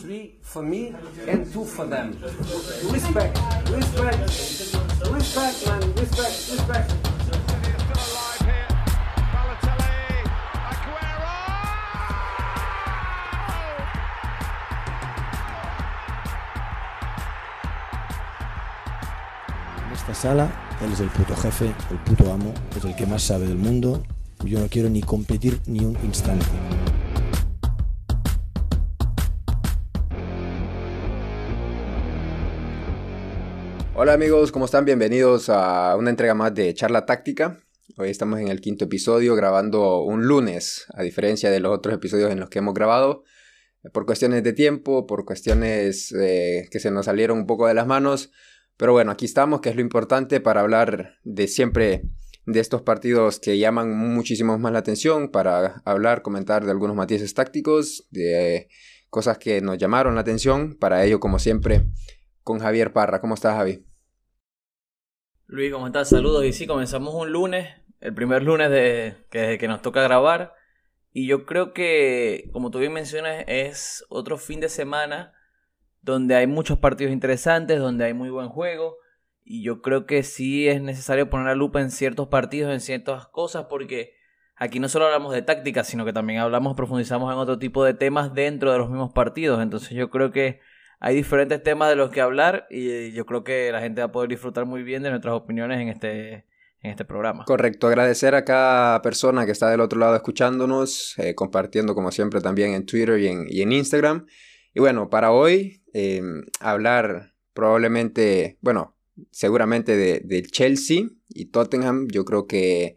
three for me and two for them. Respect, respect, respect, man, respect, respect. En esta sala, él es el puto jefe, el puto amo, es el que más sabe del mundo. Yo no quiero ni competir ni un instante. Hola amigos, ¿cómo están? Bienvenidos a una entrega más de Charla Táctica. Hoy estamos en el quinto episodio grabando un lunes, a diferencia de los otros episodios en los que hemos grabado. Por cuestiones de tiempo, por cuestiones eh, que se nos salieron un poco de las manos. Pero bueno, aquí estamos, que es lo importante para hablar de siempre de estos partidos que llaman muchísimo más la atención, para hablar, comentar de algunos matices tácticos, de cosas que nos llamaron la atención. Para ello, como siempre, con Javier Parra. ¿Cómo estás, Javi? Luis, ¿cómo estás? Saludos. Y sí, comenzamos un lunes, el primer lunes de, que, que nos toca grabar. Y yo creo que, como tú bien mencionas, es otro fin de semana donde hay muchos partidos interesantes, donde hay muy buen juego. Y yo creo que sí es necesario poner la lupa en ciertos partidos, en ciertas cosas, porque aquí no solo hablamos de táctica, sino que también hablamos, profundizamos en otro tipo de temas dentro de los mismos partidos. Entonces yo creo que hay diferentes temas de los que hablar y yo creo que la gente va a poder disfrutar muy bien de nuestras opiniones en este, en este programa. Correcto, agradecer a cada persona que está del otro lado escuchándonos, eh, compartiendo como siempre también en Twitter y en, Instagram. Y bueno, para hoy eh, hablar probablemente, bueno, seguramente de, de, Chelsea y Tottenham. Yo creo que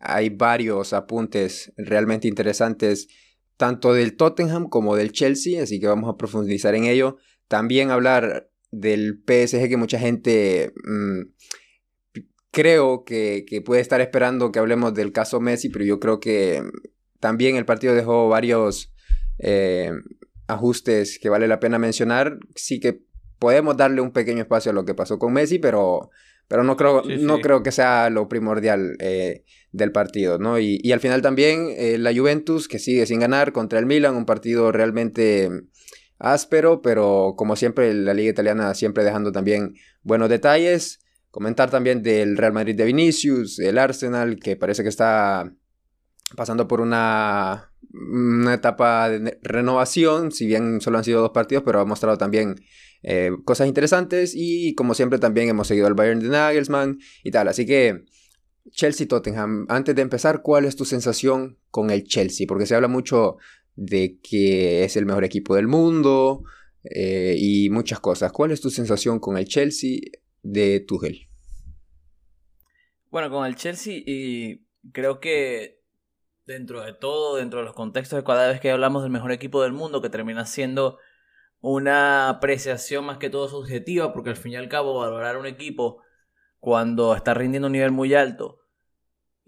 hay varios apuntes realmente interesantes, tanto del Tottenham como del Chelsea, así que vamos a profundizar en ello. También hablar del PSG que mucha gente mmm, creo que, que, puede estar esperando que hablemos del caso Messi, pero yo creo que también el partido dejó varios eh, ajustes que vale la pena mencionar. Sí que podemos darle un pequeño espacio a lo que pasó con Messi, pero, pero no, creo, sí, no creo que sea lo primordial eh, del partido, ¿no? Y, y, al final también eh, la Juventus, que sigue sin ganar contra el Milan, un partido realmente áspero, pero como siempre la liga italiana siempre dejando también buenos detalles. Comentar también del Real Madrid de Vinicius, el Arsenal, que parece que está pasando por una, una etapa de renovación, si bien solo han sido dos partidos, pero ha mostrado también eh, cosas interesantes y como siempre también hemos seguido al Bayern de Nagelsmann y tal, así que Chelsea-Tottenham, antes de empezar, ¿cuál es tu sensación con el Chelsea? Porque se habla mucho de que es el mejor equipo del mundo eh, y muchas cosas. ¿Cuál es tu sensación con el Chelsea de Tuchel? Bueno, con el Chelsea y creo que dentro de todo, dentro de los contextos de cada vez que hablamos del mejor equipo del mundo, que termina siendo una apreciación más que todo subjetiva, porque al fin y al cabo valorar un equipo cuando está rindiendo un nivel muy alto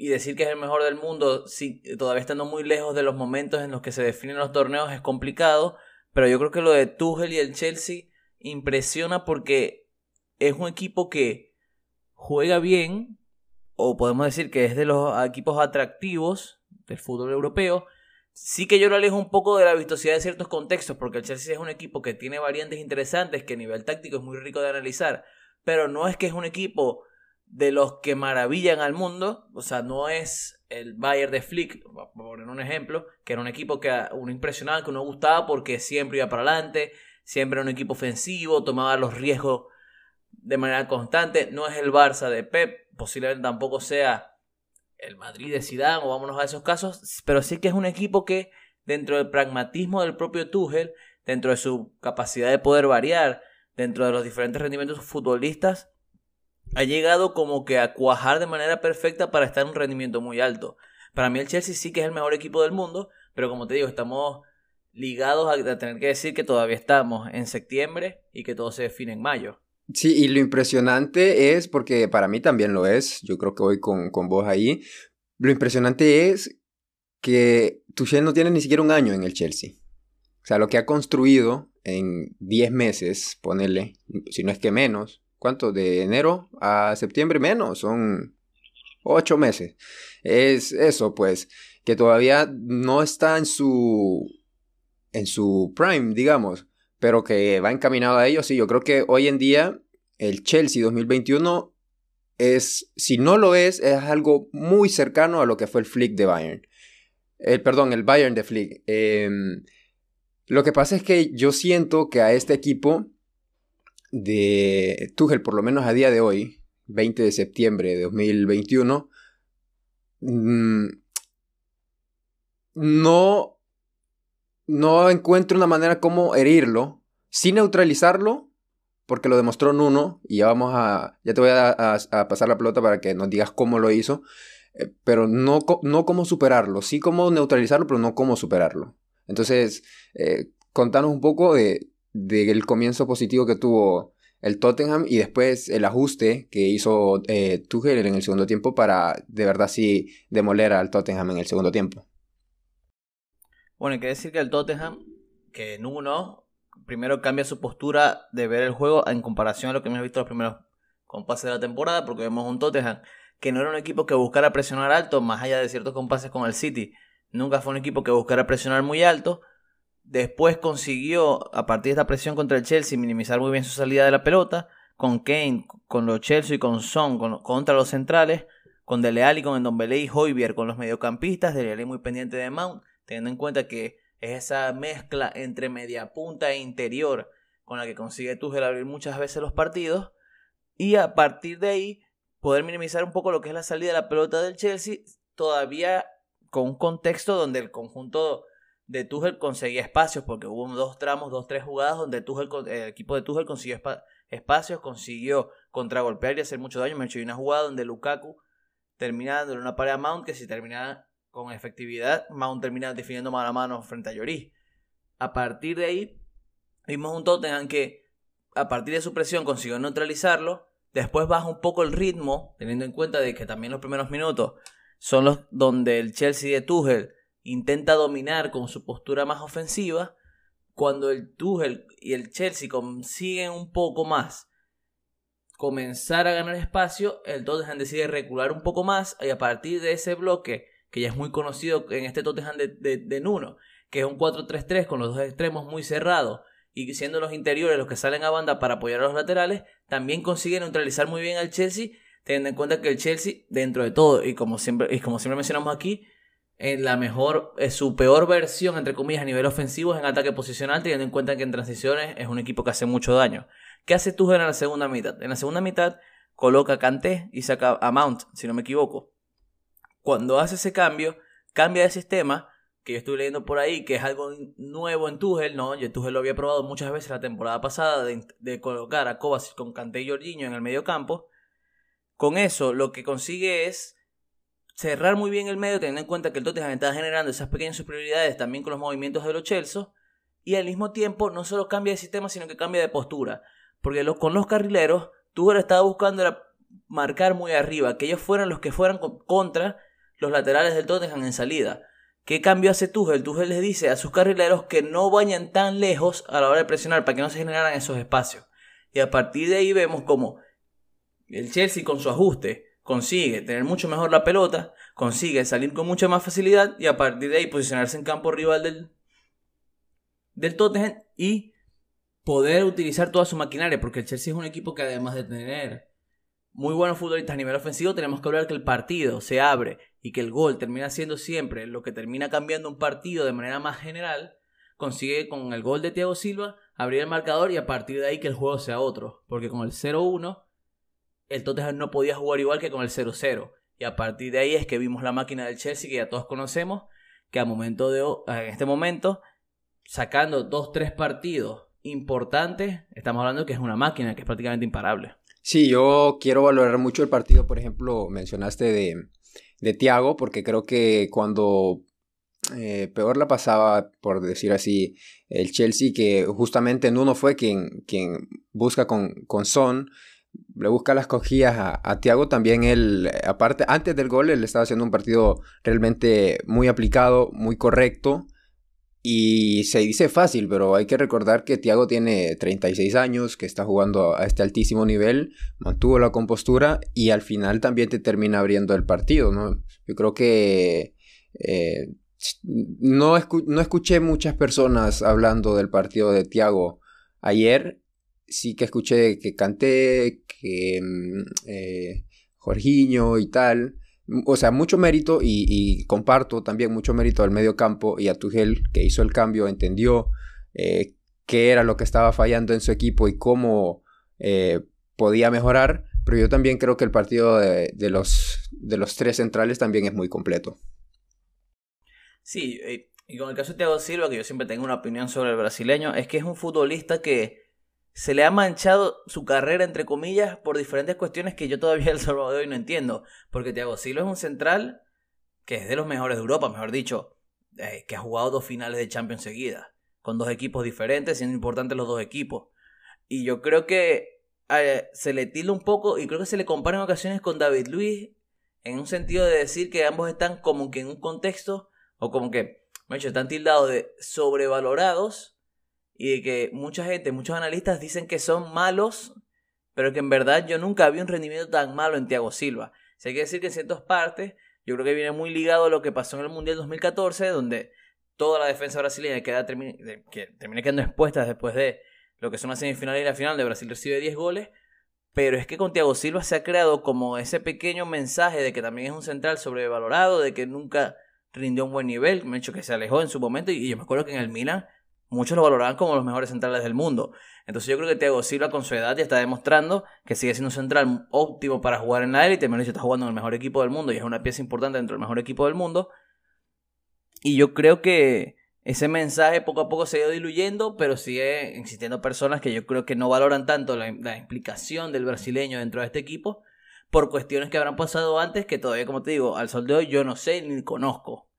y decir que es el mejor del mundo, si todavía estando muy lejos de los momentos en los que se definen los torneos es complicado, pero yo creo que lo de Tuchel y el Chelsea impresiona porque es un equipo que juega bien, o podemos decir que es de los equipos atractivos del fútbol europeo, Sí que yo lo alejo un poco de la vistosidad de ciertos contextos, porque el Chelsea es un equipo que tiene variantes interesantes, que a nivel táctico es muy rico de analizar, pero no es que es un equipo de los que maravillan al mundo, o sea, no es el Bayern de Flick, por poner un ejemplo, que era un equipo que uno impresionaba, que uno gustaba porque siempre iba para adelante, siempre era un equipo ofensivo, tomaba los riesgos de manera constante, no es el Barça de Pep, posiblemente tampoco sea el Madrid de Zidane o vámonos a esos casos, pero sí que es un equipo que dentro del pragmatismo del propio Tuchel, dentro de su capacidad de poder variar, dentro de los diferentes rendimientos futbolistas, ha llegado como que a cuajar de manera perfecta para estar en un rendimiento muy alto. Para mí el Chelsea sí que es el mejor equipo del mundo, pero como te digo, estamos ligados a tener que decir que todavía estamos en septiembre y que todo se define en mayo. Sí, y lo impresionante es, porque para mí también lo es, yo creo que voy con, con vos ahí, lo impresionante es que Tuchel no tiene ni siquiera un año en el Chelsea. O sea, lo que ha construido en 10 meses, ponerle, si no es que menos, ¿cuánto? De enero a septiembre menos, son 8 meses. Es eso, pues, que todavía no está en su, en su prime, digamos pero que va encaminado a ello. Sí, yo creo que hoy en día el Chelsea 2021 es, si no lo es, es algo muy cercano a lo que fue el Flick de Bayern. El, perdón, el Bayern de Flick. Em, lo que pasa es que yo siento que a este equipo de Tuchel, por lo menos a día de hoy, 20 de septiembre de 2021, mm, no, no encuentro una manera como herirlo, sin neutralizarlo, porque lo demostró Nuno, y ya vamos a, ya te voy a, pasar la pelota para que nos digas cómo lo hizo, eh, pero no, no cómo superarlo, sí cómo neutralizarlo, pero no cómo superarlo. Entonces, eh, contanos un poco de, del comienzo positivo que tuvo el Tottenham y después el ajuste que hizo eh, Tuchel en el segundo tiempo para de verdad sí demoler al Tottenham en el segundo tiempo. Bueno, hay que decir que el Tottenham, que Nuno primero cambia su postura de ver el juego en comparación a lo que hemos visto los primeros compases de la temporada, porque vemos un Tottenham que no era un equipo que buscara presionar alto, más allá de ciertos compases con el City. Nunca fue un equipo que buscara presionar muy alto. Después consiguió, a partir de esta presión contra el Chelsea, minimizar muy bien su salida de la pelota. Con Kane, con los Chelsea y con Son contra los centrales. Con Dele Alli, con Endombele y Hoybier con los mediocampistas. Dele Alli muy pendiente de Mount, teniendo en cuenta que es esa mezcla entre media punta e interior con la que consigue Tuchel abrir muchas veces los partidos. Y a partir de ahí poder minimizar un poco lo que es la salida de la pelota del Chelsea, todavía con un contexto donde el conjunto de Tuchel conseguía espacios, porque hubo dos tramos, dos, tres jugadas donde Tuchel, el equipo de Tuchel consiguió espacios, consiguió contragolpear y hacer mucho daño. Me hecho una jugada donde Lukaku termina en una pared a Mount que si terminaba con efectividad, Mount termina definiendo mano a mano frente a Lloris. A partir de ahí, vimos un Tottenham que, a partir de su presión, consiguió neutralizarlo. Después baja un poco el ritmo, teniendo en cuenta de que también los primeros minutos son los donde el Chelsea de Tuchel intenta dominar con su postura más ofensiva. Cuando el Tuchel y el Chelsea consiguen un poco más comenzar a ganar espacio, el Tottenham decide recular un poco más y a partir de ese bloque que ya es muy conocido en este Tottenham de, de, Nuno, que es un 4-3-3 con los dos extremos muy cerrados y siendo los interiores los que salen a banda para apoyar a los laterales, también consigue neutralizar muy bien al Chelsea, teniendo en cuenta que el Chelsea, dentro de todo, y como siempre, y como siempre mencionamos aquí, en la mejor, es su peor versión, entre comillas, a nivel ofensivo es en ataque posicional, teniendo en cuenta que en transiciones es un equipo que hace mucho daño. ¿Qué hace Tuchel en la segunda mitad? En la segunda mitad coloca a Kanté y saca a Mount, si no me equivoco cuando hace ese cambio, cambia de sistema, que yo estuve leyendo por ahí, que es algo nuevo en Tuchel, ¿no? Yo Tuchel lo había probado muchas veces la temporada pasada de, colocar a Kovacic con Kanté y Jorginho en el medio campo. Con eso lo que consigue es cerrar muy bien el medio, teniendo en cuenta que el Tottenham está generando esas pequeñas superioridades también con los movimientos de los Chelsea, y al mismo tiempo no solo cambia de sistema, sino que cambia de postura, porque con los carrileros Tuchel estaba buscando marcar muy arriba, que ellos fueran los que fueran contra los laterales del Tottenham en salida. ¿Qué cambio hace Tuchel? Tuchel les dice a sus carrileros que no vayan tan lejos a la hora de presionar para que no se generaran esos espacios. Y a partir de ahí vemos como el Chelsea con su ajuste consigue tener mucho mejor la pelota, consigue salir con mucha más facilidad y a partir de ahí posicionarse en campo rival del, del Tottenham y poder utilizar toda su maquinaria, porque el Chelsea es un equipo que además de tener muy buenos futbolistas a nivel ofensivo, tenemos que hablar que el partido se abre y que el gol termina siendo siempre lo que termina cambiando un partido de manera más general, consigue con el gol de Thiago Silva abrir el marcador y a partir de ahí que el juego sea otro. Porque con el 0-1, el Tottenham no podía jugar igual que con el 0-0. Y a partir de ahí es que vimos la máquina del Chelsea que ya todos conocemos, que a momento de, en este momento, sacando dos, tres partidos importantes, estamos hablando que es una máquina que es prácticamente imparable. Sí, yo quiero valorar mucho el partido, por ejemplo, mencionaste de, de Thiago, porque creo que cuando eh, peor la pasaba, por decir así, el Chelsea, que justamente Nuno fue quien, quien busca con, con Son, le busca las cogías a, a Thiago, también él, aparte, antes del gol, él estaba haciendo un partido realmente muy aplicado, muy correcto, y se dice fácil, pero hay que recordar que Thiago tiene 36 años, que está jugando a este altísimo nivel, mantuvo la compostura y al final también te termina abriendo el partido, ¿no? Yo creo que eh, no, no escuché muchas personas hablando del partido de Thiago ayer sí que escuché que canté, que mm, eh, Jorginho y tal. O sea, mucho mérito y, comparto también mucho mérito al medio campo y a Tuchel que hizo el cambio, entendió eh, qué era lo que estaba fallando en su equipo y cómo eh, podía mejorar. Pero yo también creo que el partido de, los, de los tres centrales también es muy completo. Sí, y con el caso de Thiago Silva, que yo siempre tengo una opinión sobre el brasileño, es que es un futbolista que se le ha manchado su carrera, entre comillas, por diferentes cuestiones que yo todavía el Salvador hoy no entiendo. Porque Thiago Silva es un central que es de los mejores de Europa, mejor dicho, eh, que ha jugado dos finales de Champions seguidas, con dos equipos diferentes, siendo importantes los dos equipos. Y yo creo que eh, se le tilda un poco, y creo que se le compara en ocasiones con David Luis, en un sentido de decir que ambos están como que en un contexto, o como que, me hecho, están tildados de sobrevalorados y de que mucha gente, muchos analistas dicen que son malos, pero que en verdad yo nunca vi un rendimiento tan malo en Thiago Silva. Se hay que decir que en ciertas partes, yo creo que viene muy ligado a lo que pasó en el Mundial 2014, donde toda la defensa brasileña queda, que termina quedando expuesta después de lo que son las semifinales y la final de Brasil recibe 10 goles. Pero es que con Thiago Silva se ha creado como ese pequeño mensaje de que también es un central sobrevalorado, de que nunca rindió un buen nivel, me hecho que se alejó en su momento y yo me acuerdo que en el Milan muchos lo valoraban como los mejores centrales del mundo. Entonces yo creo que Thiago Silva con su edad ya está demostrando que sigue siendo un central óptimo para jugar en la élite, menos está jugando en el mejor equipo del mundo y es una pieza importante dentro del mejor equipo del mundo. Y yo creo que ese mensaje poco a poco se ha ido diluyendo, pero sigue existiendo personas que yo creo que no valoran tanto la, la implicación del brasileño dentro de este equipo por cuestiones que habrán pasado antes que todavía, como te digo, al sol de hoy yo no sé ni conozco.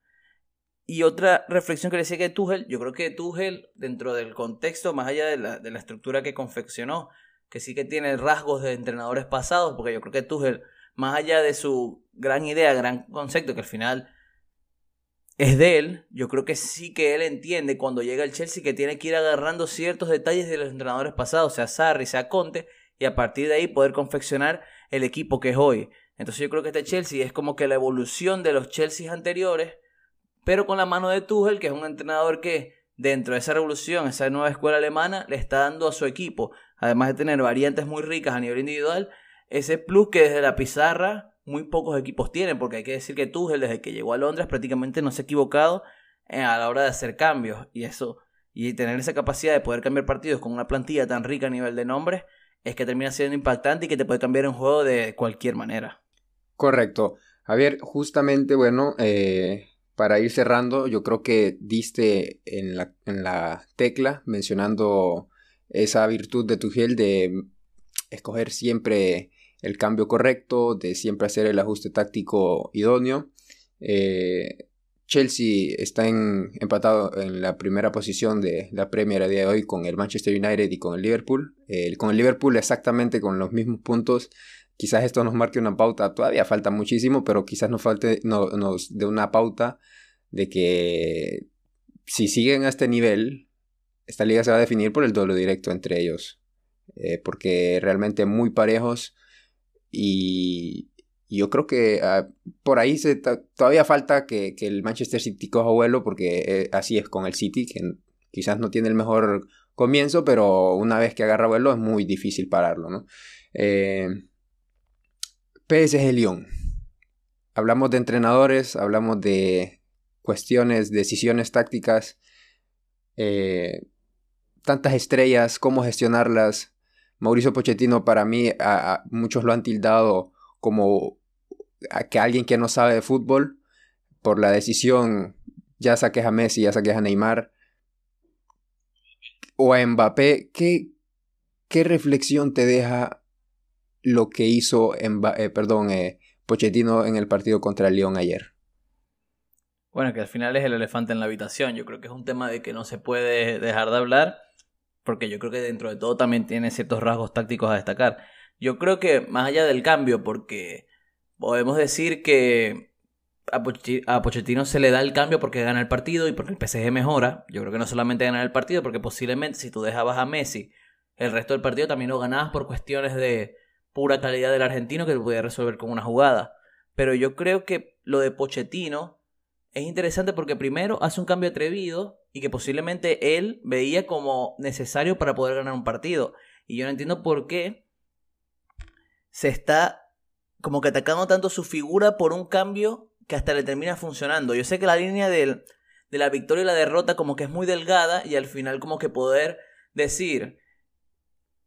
Y otra reflexión que decía que Tuchel, yo creo que Tuchel, dentro del contexto, más allá de la, de la estructura que confeccionó, que sí que tiene rasgos de entrenadores pasados, porque yo creo que Tuchel, más allá de su gran idea, gran concepto, que al final es de él, yo creo que sí que él entiende cuando llega al Chelsea que tiene que ir agarrando ciertos detalles de los entrenadores pasados, sea Sarri, sea Conte, y a partir de ahí poder confeccionar el equipo que es hoy. Entonces yo creo que este Chelsea es como que la evolución de los Chelsea anteriores, pero con la mano de Tuchel, que es un entrenador que dentro de esa revolución, esa nueva escuela alemana, le está dando a su equipo, además de tener variantes muy ricas a nivel individual, ese plus que desde la pizarra muy pocos equipos tienen, porque hay que decir que Tuchel desde que llegó a Londres prácticamente no se ha equivocado eh, a la hora de hacer cambios y eso y tener esa capacidad de poder cambiar partidos con una plantilla tan rica a nivel de nombres es que termina siendo impactante y que te puede cambiar un juego de cualquier manera. Correcto. Javier, justamente, bueno, eh, para ir cerrando, yo creo que diste en la, en la tecla mencionando esa virtud de Tuchel de escoger siempre el cambio correcto, de siempre hacer el ajuste táctico idóneo. Eh, Chelsea está en, empatado en la primera posición de la Premier a día de hoy con el Manchester United y con el Liverpool. con el Liverpool exactamente con los mismos puntos Quizás esto nos marque una pauta, todavía falta muchísimo, pero quizás nos falte no, nos de una pauta de que si siguen a este nivel, esta liga se va a definir por el doble directo entre ellos. Eh, porque realmente muy parejos y, yo creo que ah, por ahí se todavía falta que, el Manchester City coja vuelo porque eh, así es con el City, que quizás no tiene el mejor comienzo, pero una vez que agarra vuelo es muy difícil pararlo, ¿no? Eh, PSG Lyon. Hablamos de entrenadores, hablamos de cuestiones, decisiones tácticas, eh, tantas estrellas, cómo gestionarlas. Mauricio Pochettino para mí, a, muchos lo han tildado como que alguien que no sabe de fútbol por la decisión, ya saques a Messi, ya saques a Neymar o a Mbappé. ¿Qué, qué reflexión te deja lo que hizo en, eh, perdón, eh, Pochettino en el partido contra el León ayer. Bueno, que al final es el elefante en la habitación. Yo creo que es un tema de que no se puede dejar de hablar, porque yo creo que dentro de todo también tiene ciertos rasgos tácticos a destacar. Yo creo que más allá del cambio, porque podemos decir que a Pochettino se le da el cambio porque gana el partido y porque el PSG mejora. Yo creo que no solamente gana el partido, porque posiblemente si tú dejabas a Messi, el resto del partido también lo ganabas por cuestiones de, pura calidad del argentino que podía resolver con una jugada. Pero yo creo que lo de Pochettino es interesante porque primero hace un cambio atrevido y que posiblemente él veía como necesario para poder ganar un partido. Y yo no entiendo por qué se está como que atacando tanto su figura por un cambio que hasta le termina funcionando. Yo sé que la línea del, de la victoria y la derrota como que es muy delgada y al final como que poder decir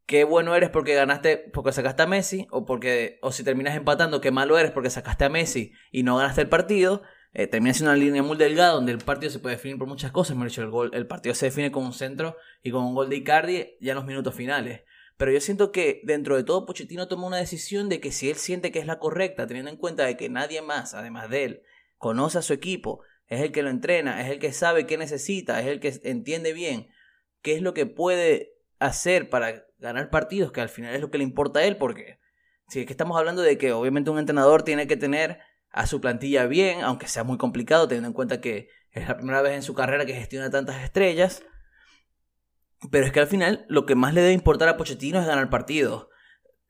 qué bueno eres porque ganaste, porque sacaste a Messi, o porque, o si terminas empatando, qué malo eres porque sacaste a Messi y no ganaste el partido, eh, termina siendo una línea muy delgada donde el partido se puede definir por muchas cosas. Me dicho, el, gol, el partido se define con un centro y con un gol de Icardi ya en los minutos finales. Pero yo siento que dentro de todo Pochettino tomó una decisión de que si él siente que es la correcta, teniendo en cuenta de que nadie más, además de él, conoce a su equipo, es el que lo entrena, es el que sabe qué necesita, es el que entiende bien qué es lo que puede hacer para ganar partidos, que al final es lo que le importa a él, porque si es que estamos hablando de que obviamente un entrenador tiene que tener a su plantilla bien, aunque sea muy complicado, teniendo en cuenta que es la primera vez en su carrera que gestiona tantas estrellas. Pero es que al final lo que más le debe importar a Pochettino es ganar partidos.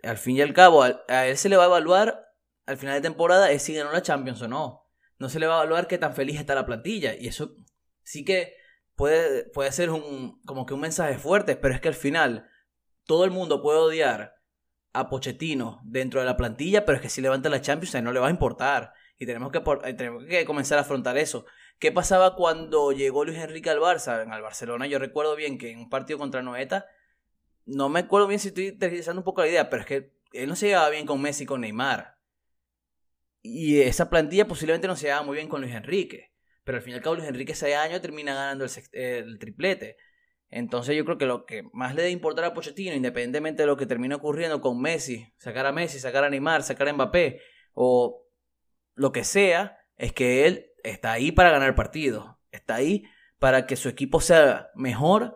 Al fin y al cabo, a él se le va a evaluar al final de temporada es si ganó la Champions o no. No se le va a evaluar qué tan feliz está la plantilla. Y eso sí que puede, puede ser un, como que un mensaje fuerte, pero es que al final todo el mundo puede odiar a Pochettino dentro de la plantilla, pero es que si levanta la Champions, no le va a importar. Y tenemos que, eh, tenemos que comenzar a afrontar eso. ¿Qué pasaba cuando llegó Luis Enrique al Barça? En el Barcelona yo recuerdo bien que en un partido contra Noeta, no me acuerdo bien si estoy utilizando un poco la idea, pero es que él no se llevaba bien con Messi con Neymar. Y esa plantilla posiblemente no se llevaba muy bien con Luis Enrique. Pero al fin y al cabo Luis Enrique ese año termina ganando el triplete. Entonces yo creo que lo que más le debe importar a Pochettino, independientemente de lo que termine ocurriendo con Messi, sacar a Messi, sacar a Neymar, sacar a Mbappé o lo que sea, es que él está ahí para ganar partidos. Está ahí para que su equipo sea mejor.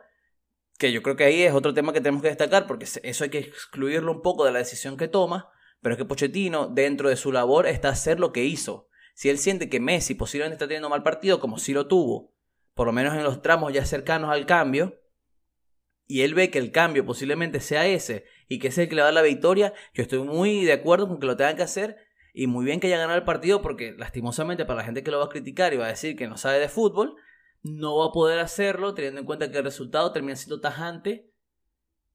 Que yo creo que ahí es otro tema que tenemos que destacar, porque eso hay que excluirlo un poco de la decisión que toma. Pero es que Pochettino, dentro de su labor, está a hacer lo que hizo. Si él siente que Messi posiblemente está teniendo mal partido, como si lo tuvo, por lo menos en los tramos ya cercanos al cambio, y él ve que el cambio posiblemente sea ese y que es el que le va a dar la victoria, yo estoy muy de acuerdo con que lo tengan que hacer y muy bien que haya ganado el partido porque lastimosamente para la gente que lo va a criticar y va a decir que no sabe de fútbol, no va a poder hacerlo teniendo en cuenta que el resultado termina siendo tajante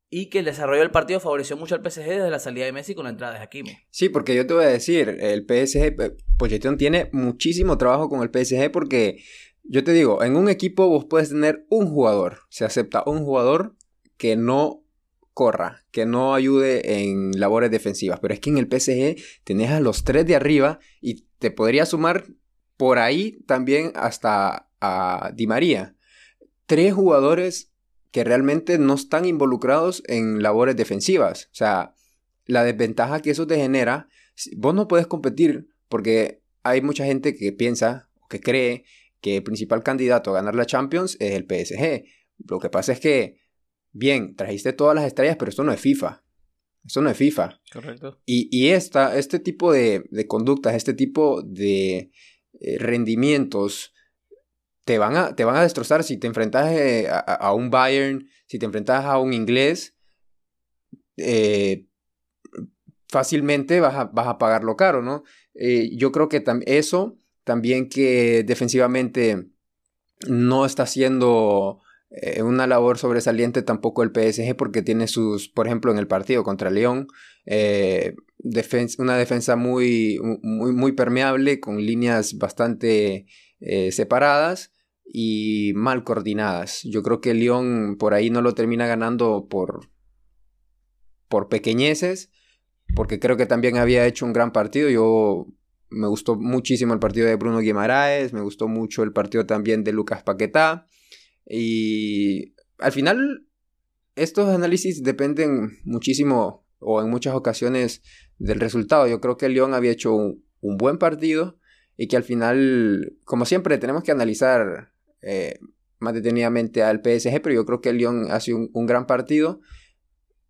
y que el desarrollo del partido favoreció mucho al PSG desde la salida de Messi con la entrada de Hakimi. Sí, porque yo te voy a decir, el PSG, eh, Pochettino tiene muchísimo trabajo con el PSG porque yo te digo, en un equipo vos puedes tener un jugador, se acepta un jugador que no corra, que no ayude en labores defensivas. Pero es que en el PSG tenés a los tres de arriba y te podría sumar por ahí también hasta a Di María. Tres jugadores que realmente no están involucrados en labores defensivas. O sea, la desventaja que eso te genera, vos no puedes competir porque hay mucha gente que piensa o que cree que el principal candidato a ganar la Champions es el PSG. Lo que pasa es que bien, trajiste todas las estrellas, pero esto no es FIFA. Esto no es FIFA. Correcto. Y, esta, este tipo de, conductas, este tipo de eh, rendimientos, te van, a, te van a destrozar si te enfrentas eh, a, un Bayern, si te enfrentas a un inglés. Eh, fácilmente vas a, vas a, pagarlo caro, ¿no? yo creo que eso, también que defensivamente no está siendo eh, una labor sobresaliente tampoco el PSG porque tiene sus, por ejemplo, en el partido contra León, eh, una defensa muy, muy, muy permeable con líneas bastante eh, separadas y mal coordinadas. Yo creo que León por ahí no lo termina ganando por, por pequeñeces, porque creo que también había hecho un gran partido. Yo me gustó muchísimo el partido de Bruno Guimaraes, me gustó mucho el partido también de Lucas Paquetá. Y al final, estos análisis dependen muchísimo o en muchas ocasiones del resultado. Yo creo que el León había hecho un, buen partido y que al final, como siempre, tenemos que analizar eh, más detenidamente al PSG, pero yo creo que el León hace un, un gran partido.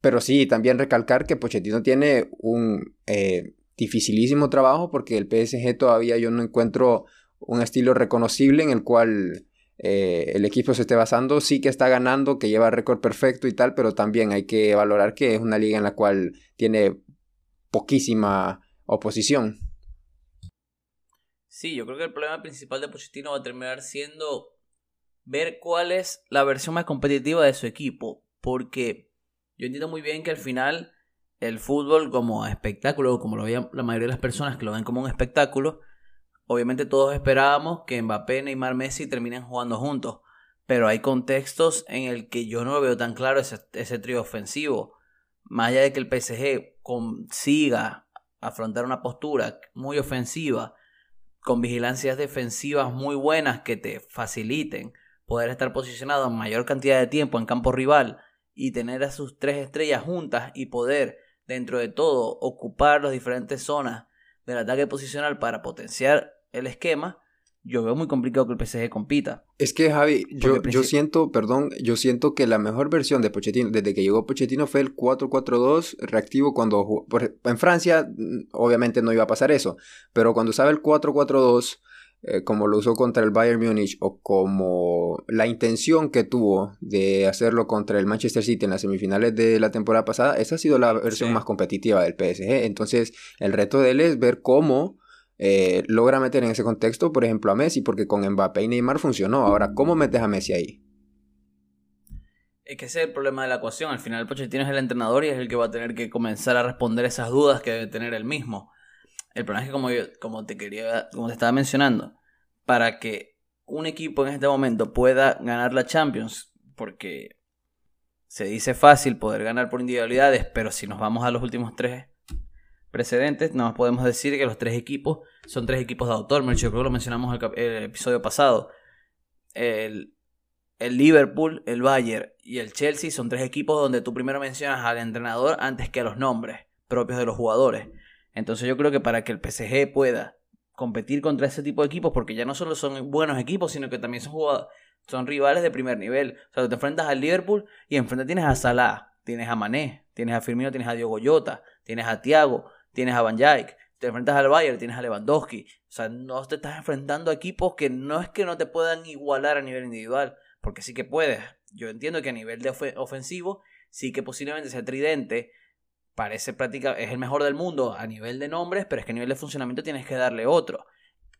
Pero sí, también recalcar que Pochettino tiene un eh, dificilísimo trabajo porque el PSG todavía yo no encuentro un estilo reconocible en el cual eh, el equipo se esté basando, sí que está ganando, que lleva récord perfecto y tal, pero también hay que valorar que es una liga en la cual tiene poquísima oposición. Sí, yo creo que el problema principal de Pochettino va a terminar siendo ver cuál es la versión más competitiva de su equipo, porque yo entiendo muy bien que al final el fútbol como espectáculo, como lo veían la mayoría de las personas que lo ven como un espectáculo, obviamente todos esperábamos que Mbappé, Neymar, Messi terminen jugando juntos, pero hay contextos en el que yo no veo tan claro ese, ese trío ofensivo. Más allá de que el PSG consiga afrontar una postura muy ofensiva, con vigilancias defensivas muy buenas que te faciliten poder estar posicionado en mayor cantidad de tiempo en campo rival y tener a sus tres estrellas juntas y poder, dentro de todo, ocupar las diferentes zonas del ataque posicional para potenciar el esquema, yo veo muy complicado que el PSG compita. Es que Javi, yo, yo siento, perdón, yo siento que la mejor versión de Pochettino, desde que llegó Pochettino fue el 4-4-2 reactivo cuando en Francia mm, obviamente no iba a pasar eso, pero cuando usaba el 4-4-2 eh, como lo usó contra el Bayern Múnich o como la intención que tuvo de hacerlo contra el Manchester City en las semifinales de la temporada pasada, esa ha sido la versión más competitiva del PSG. Entonces, el reto de él es ver cómo eh, logra meter en ese contexto, por ejemplo, a Messi, porque con Mbappé y Neymar funcionó. Ahora, ¿cómo metes a Messi ahí? Es que ese es el problema de la ecuación. Al final, Pochettino es el entrenador y es el que va a tener que comenzar a responder esas dudas que debe tener él mismo. El problema es que como, yo, como te quería, como te estaba mencionando, para que un equipo en este momento pueda ganar la Champions, porque se dice fácil poder ganar por individualidades, pero si nos vamos a los últimos tres precedentes, más podemos decir que los tres equipos son tres equipos de autor. Yo creo que lo mencionamos en el, episodio pasado. El, el Liverpool, el Bayern y el Chelsea son tres equipos donde tú primero mencionas al entrenador antes que a los nombres propios de los jugadores. Entonces yo creo que para que el PSG pueda competir contra ese tipo de equipos, porque ya no solo son buenos equipos, sino que también son, son rivales de primer nivel. O sea, te enfrentas al Liverpool y enfrente tienes a Salah, tienes a Mané, tienes a Firmino, tienes a Diogo Jota, tienes a Thiago, tienes a Van Dijk, te enfrentas al Bayern, tienes a Lewandowski. O sea, no te estás enfrentando a equipos que no es que no te puedan igualar a nivel individual, porque sí que puedes. Yo entiendo que a nivel de ofensivo sí que posiblemente sea tridente parece prácticamente, es el mejor del mundo a nivel de nombres, pero es que a nivel de funcionamiento tienes que darle otro.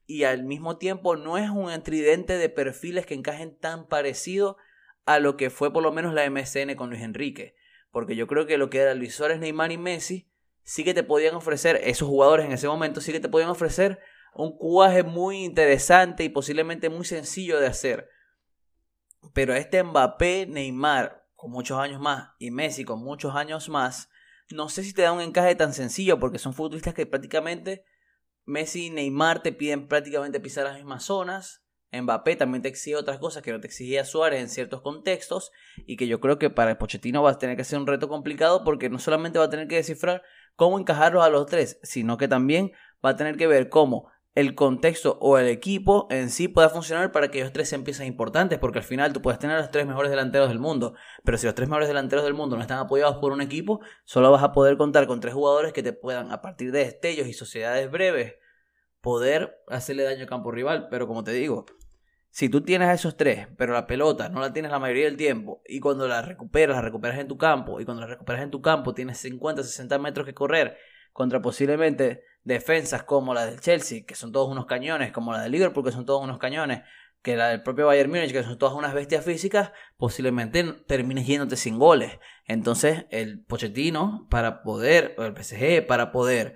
Y al mismo tiempo no es un tridente de perfiles que encajen tan parecido a lo que fue por lo menos la MSN con Luis Enrique. Porque yo creo que lo que era Luis Suárez, Neymar y Messi, sí que te podían ofrecer, esos jugadores en ese momento, sí que te podían ofrecer un cuaje muy interesante y posiblemente muy sencillo de hacer. Pero este Mbappé, Neymar, con muchos años más, y Messi con muchos años más, no sé si te da un encaje tan sencillo porque son futbolistas que prácticamente Messi y Neymar te piden prácticamente pisar las mismas zonas. Mbappé también te exige otras cosas que no te exigía Suárez en ciertos contextos y que yo creo que para el Pochettino va a tener que ser un reto complicado porque no solamente va a tener que descifrar cómo encajarlos a los tres, sino que también va a tener que ver cómo el contexto o el equipo en sí pueda funcionar para que ellos tres sean piezas importantes, porque al final tú puedes tener a los tres mejores delanteros del mundo, pero si los tres mejores delanteros del mundo no están apoyados por un equipo, solo vas a poder contar con tres jugadores que te puedan, a partir de destellos y sociedades breves, poder hacerle daño al campo rival. Pero como te digo, si tú tienes a esos tres, pero la pelota no la tienes la mayoría del tiempo, y cuando la recuperas, la recuperas en tu campo, y cuando la recuperas en tu campo tienes 50, 60 metros que correr, contra posiblemente defensas como la del Chelsea, que son todos unos cañones, como la del Liverpool, que son todos unos cañones, que la del propio Bayern Múnich, que son todas unas bestias físicas, posiblemente termines yéndote sin goles. Entonces, el Pochettino, para poder, o el PSG, para poder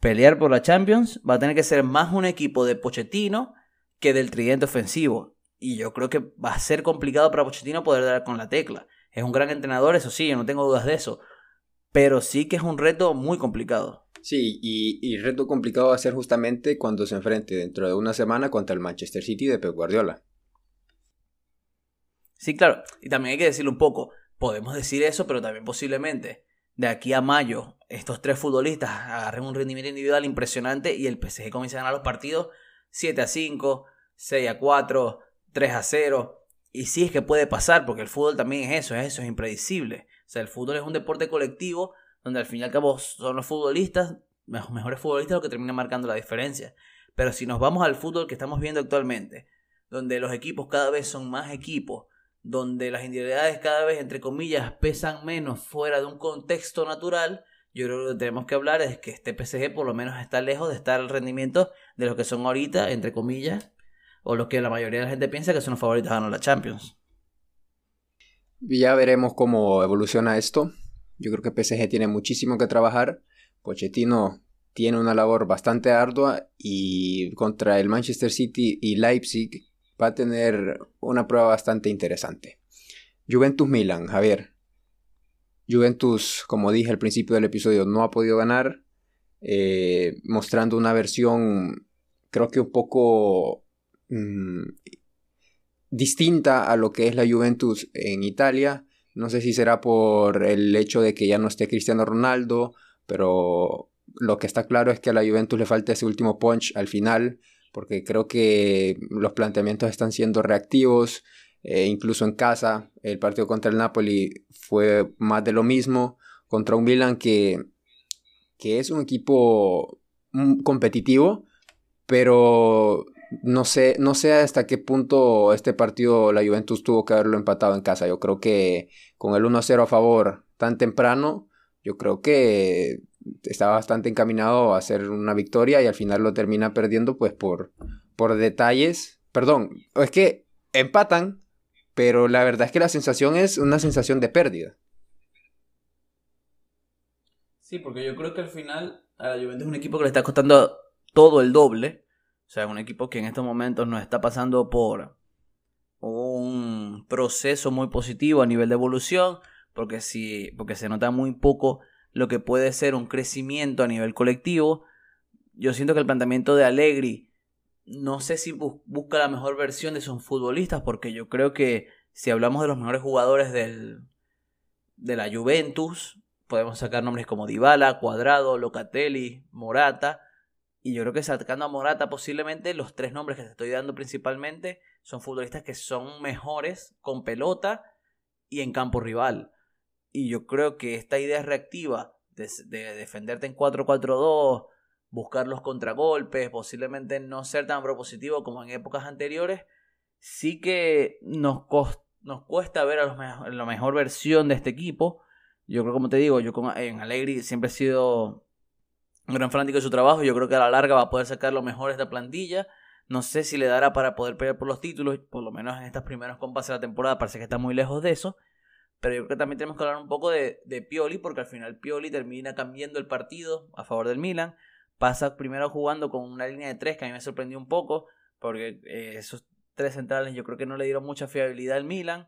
pelear por la Champions, va a tener que ser más un equipo de Pochettino que del tridente ofensivo. Y yo creo que va a ser complicado para Pochettino poder dar con la tecla. Es un gran entrenador, eso sí, yo no tengo dudas de eso pero sí que es un reto muy complicado. Sí, y, y reto complicado va a ser justamente cuando se enfrente dentro de una semana contra el Manchester City de Pep Guardiola. Sí, claro, y también hay que decirlo un poco, podemos decir eso, pero también posiblemente de aquí a mayo estos tres futbolistas agarren un rendimiento individual impresionante y el PSG comience a ganar los partidos 7 a 5, 6 a 4, 3 a 0. Y sí es que puede pasar, porque el fútbol también es eso, es eso, es impredecible. O sea, el fútbol es un deporte colectivo donde al fin y al cabo son los futbolistas, los mejores futbolistas los que terminan marcando la diferencia. Pero si nos vamos al fútbol que estamos viendo actualmente, donde los equipos cada vez son más equipos, donde las individualidades cada vez, entre comillas, pesan menos fuera de un contexto natural, Yo creo que lo que tenemos que hablar es que este PSG por lo menos está lejos de estar al rendimiento de los que son ahorita, entre comillas, o los que la mayoría de la gente piensa que son los favoritos a ganar la Champions. Ya veremos cómo evoluciona esto. Yo creo que PSG tiene muchísimo que trabajar. Pochettino tiene una labor bastante ardua y contra el Manchester City y Leipzig va a tener una prueba bastante interesante. Juventus Milan, Javier. Juventus, como dije al principio del episodio, no ha podido ganar, eh, mostrando una versión creo que un poco mm, distinta a lo que es la Juventus en Italia. No sé si será por el hecho de que ya no esté Cristiano Ronaldo, pero lo que está claro es que a la Juventus le falta ese último punch al final, porque creo que los planteamientos están siendo reactivos, eh, incluso en casa. El partido contra el Napoli fue más de lo mismo, contra un Milan que, que es un equipo mm, competitivo, pero no sé, no sé hasta qué punto este partido la Juventus tuvo que haberlo empatado en casa. Yo creo que con el 1-0 a favor tan temprano, yo creo que estaba bastante encaminado a hacer una victoria y al final lo termina perdiendo pues por, por detalles. Perdón, es que empatan, pero la verdad es que la sensación es una sensación de pérdida. Sí, porque yo creo que al final a la Juventus es un equipo que le está costando todo el doble o sea, un equipo que en estos momentos no está pasando por un proceso muy positivo a nivel de evolución, porque, si, porque se nota muy poco lo que puede ser un crecimiento a nivel colectivo. Yo siento que el planteamiento de Allegri no sé si busca la mejor versión de sus futbolistas, porque yo creo que si hablamos de los mejores jugadores del, de la Juventus, podemos sacar nombres como Dybala, Cuadrado, Locatelli, Morata, y yo creo que sacando a Morata, posiblemente los tres nombres que te estoy dando principalmente son futbolistas que son mejores con pelota y en campo rival. Y yo creo que esta idea reactiva de, defenderte en 4-4-2, buscar los contragolpes, posiblemente no ser tan propositivo como en épocas anteriores, sí que nos, nos cuesta ver a la mejor versión de este equipo. Yo creo, como te digo, yo con, en Allegri siempre he sido un gran fanático de su trabajo. Yo creo que a la larga va a poder sacar lo mejor de esta plantilla. No sé si le dará para poder pelear por los títulos, por lo menos en estos primeros compases de la temporada parece que está muy lejos de eso. Pero yo creo que también tenemos que hablar un poco de, Pioli, porque al final Pioli termina cambiando el partido a favor del Milan. Pasa primero jugando con una línea de tres que a mí me sorprendió un poco, porque eh, esos tres centrales yo creo que no le dieron mucha fiabilidad al Milan.